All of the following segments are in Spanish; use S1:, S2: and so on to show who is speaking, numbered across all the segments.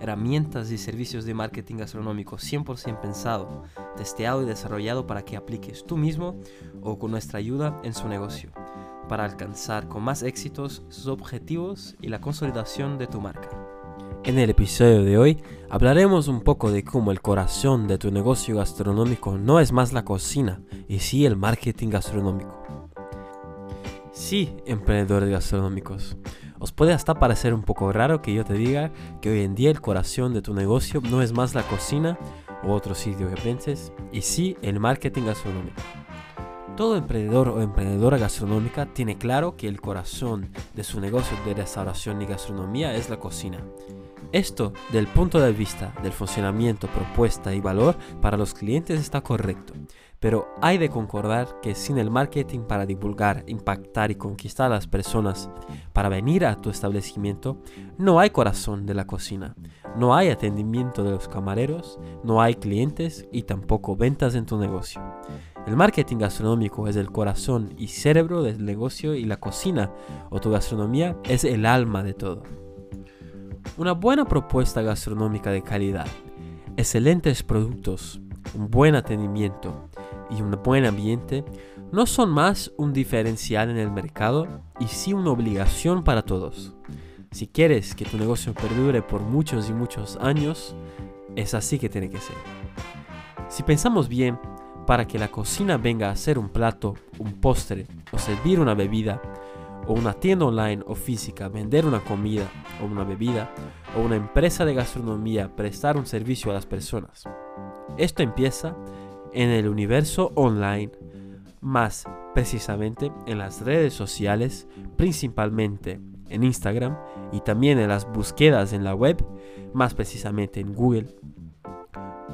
S1: herramientas y servicios de marketing gastronómico 100% pensado, testeado y desarrollado para que apliques tú mismo o con nuestra ayuda en su negocio, para alcanzar con más éxitos sus objetivos y la consolidación de tu marca. En el episodio de hoy hablaremos un poco de cómo el corazón de tu negocio gastronómico no es más la cocina y sí el marketing gastronómico. Sí, emprendedores gastronómicos, os puede hasta parecer un poco raro que yo te diga que hoy en día el corazón de tu negocio no es más la cocina o otro sitio que pienses, y sí el marketing gastronómico. Todo emprendedor o emprendedora gastronómica tiene claro que el corazón de su negocio de restauración y gastronomía es la cocina. Esto, del punto de vista del funcionamiento, propuesta y valor para los clientes está correcto, pero hay de concordar que sin el marketing para divulgar, impactar y conquistar a las personas para venir a tu establecimiento, no hay corazón de la cocina, no hay atendimiento de los camareros, no hay clientes y tampoco ventas en tu negocio. El marketing gastronómico es el corazón y cerebro del negocio y la cocina o tu gastronomía es el alma de todo. Una buena propuesta gastronómica de calidad, excelentes productos, un buen atendimiento, y un buen ambiente no son más un diferencial en el mercado y sí una obligación para todos. Si quieres que tu negocio perdure por muchos y muchos años, es así que tiene que ser. Si pensamos bien, para que la cocina venga a ser un plato, un postre o servir una bebida, o una tienda online o física vender una comida o una bebida, o una empresa de gastronomía prestar un servicio a las personas. Esto empieza en el universo online, más precisamente en las redes sociales, principalmente en Instagram y también en las búsquedas en la web, más precisamente en Google.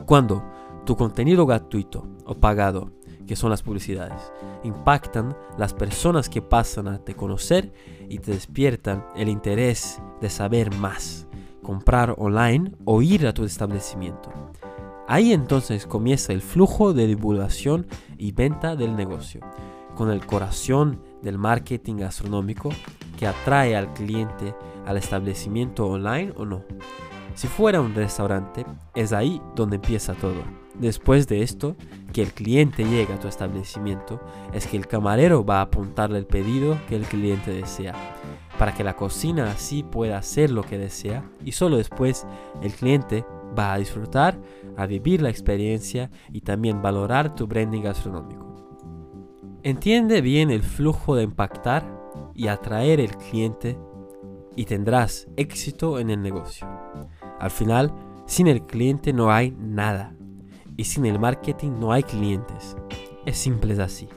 S1: Cuando tu contenido gratuito o pagado, que son las publicidades, impactan las personas que pasan a te conocer y te despiertan el interés de saber más, comprar online o ir a tu establecimiento. Ahí entonces comienza el flujo de divulgación y venta del negocio, con el corazón del marketing gastronómico que atrae al cliente al establecimiento online o no. Si fuera un restaurante, es ahí donde empieza todo. Después de esto, que el cliente llega a tu establecimiento, es que el camarero va a apuntarle el pedido que el cliente desea, para que la cocina así pueda hacer lo que desea y solo después el cliente va a disfrutar, a vivir la experiencia y también valorar tu branding gastronómico. Entiende bien el flujo de impactar y atraer el cliente y tendrás éxito en el negocio. Al final, sin el cliente no hay nada y sin el marketing no hay clientes. Es simple así.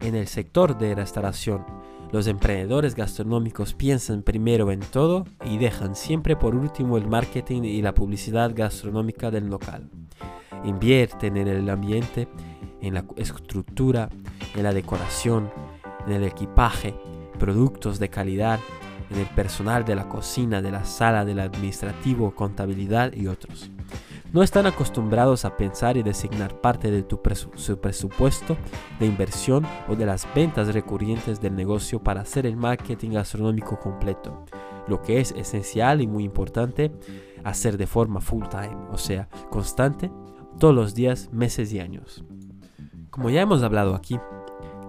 S1: En el sector de restauración, los emprendedores gastronómicos piensan primero en todo y dejan siempre por último el marketing y la publicidad gastronómica del local. Invierten en el ambiente, en la estructura, en la decoración, en el equipaje, productos de calidad, en el personal de la cocina, de la sala, del administrativo, contabilidad y otros no están acostumbrados a pensar y designar parte de tu presupuesto de inversión o de las ventas recurrentes del negocio para hacer el marketing gastronómico completo, lo que es esencial y muy importante hacer de forma full time, o sea, constante, todos los días, meses y años. Como ya hemos hablado aquí,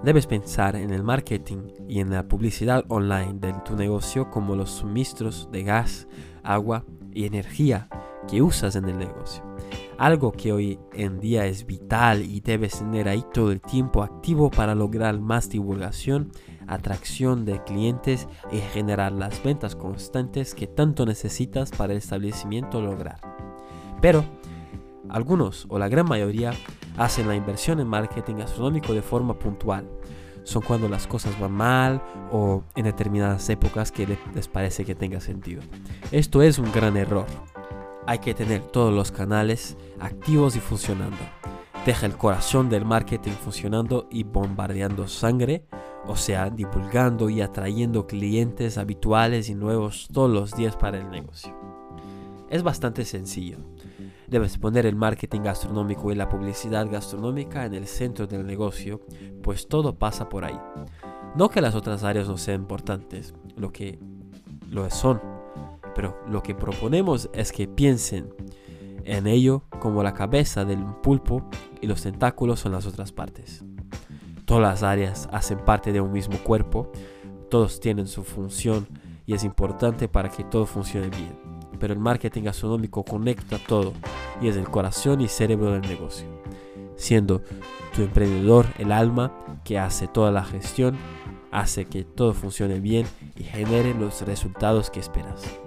S1: Debes pensar en el marketing y en la publicidad online de tu negocio como los suministros de gas, agua y energía que usas en el negocio. Algo que hoy en día es vital y debes tener ahí todo el tiempo activo para lograr más divulgación, atracción de clientes y generar las ventas constantes que tanto necesitas para el establecimiento lograr. Pero algunos o la gran mayoría hacen la inversión en marketing gastronómico de forma puntual. Son cuando las cosas van mal o en determinadas épocas que les parece que tenga sentido. Esto es un gran error hay que tener todos los canales activos y funcionando. Deja el corazón del marketing funcionando y bombardeando sangre, o sea, divulgando y atrayendo clientes habituales y nuevos todos los días para el negocio. Es bastante sencillo. Debes poner el marketing gastronómico y la publicidad gastronómica en el centro del negocio, pues todo pasa por ahí. No que las otras áreas no sean importantes, lo que lo son, pero lo que proponemos es que piensen en ello como la cabeza del pulpo y los tentáculos son las otras partes. Todas las áreas hacen parte de un mismo cuerpo, todos tienen su función y es importante para que todo funcione bien. Pero el marketing gastronómico conecta todo y es el corazón y cerebro del negocio, siendo tu emprendedor el alma que hace toda la gestión, hace que todo funcione bien y genere los resultados que esperas.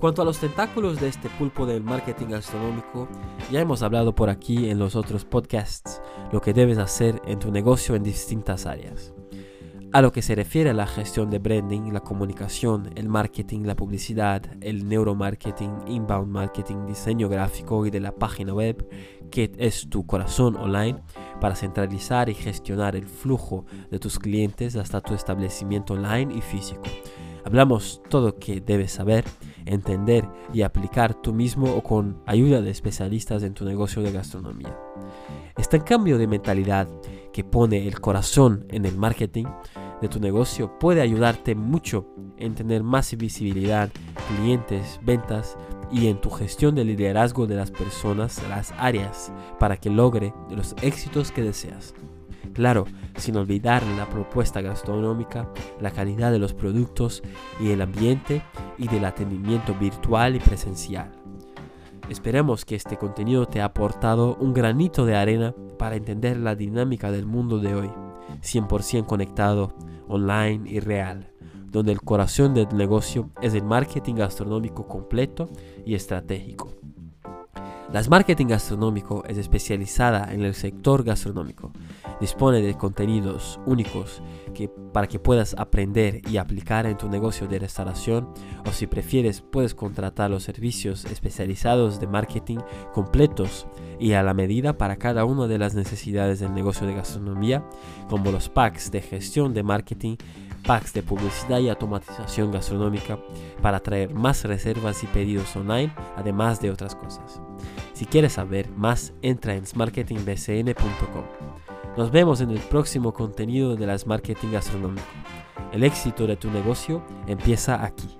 S1: Cuanto a los tentáculos de este pulpo del marketing gastronómico, ya hemos hablado por aquí en los otros podcasts lo que debes hacer en tu negocio en distintas áreas. A lo que se refiere a la gestión de branding, la comunicación, el marketing, la publicidad, el neuromarketing, inbound marketing, diseño gráfico y de la página web, que es tu corazón online, para centralizar y gestionar el flujo de tus clientes hasta tu establecimiento online y físico. Hablamos todo lo que debes saber entender y aplicar tú mismo o con ayuda de especialistas en tu negocio de gastronomía. Este cambio de mentalidad que pone el corazón en el marketing de tu negocio puede ayudarte mucho en tener más visibilidad, clientes, ventas y en tu gestión de liderazgo de las personas, las áreas, para que logre los éxitos que deseas. Claro, sin olvidar la propuesta gastronómica, la calidad de los productos y el ambiente y del atendimiento virtual y presencial. Esperemos que este contenido te ha aportado un granito de arena para entender la dinámica del mundo de hoy, 100% conectado, online y real, donde el corazón del negocio es el marketing gastronómico completo y estratégico. Las Marketing Gastronómico es especializada en el sector gastronómico. Dispone de contenidos únicos que, para que puedas aprender y aplicar en tu negocio de restauración o si prefieres puedes contratar los servicios especializados de marketing completos y a la medida para cada una de las necesidades del negocio de gastronomía, como los packs de gestión de marketing, packs de publicidad y automatización gastronómica para atraer más reservas y pedidos online, además de otras cosas. Si quieres saber más, entra en smarketingbcn.com. Nos vemos en el próximo contenido de las Marketing Gastronómico. El éxito de tu negocio empieza aquí.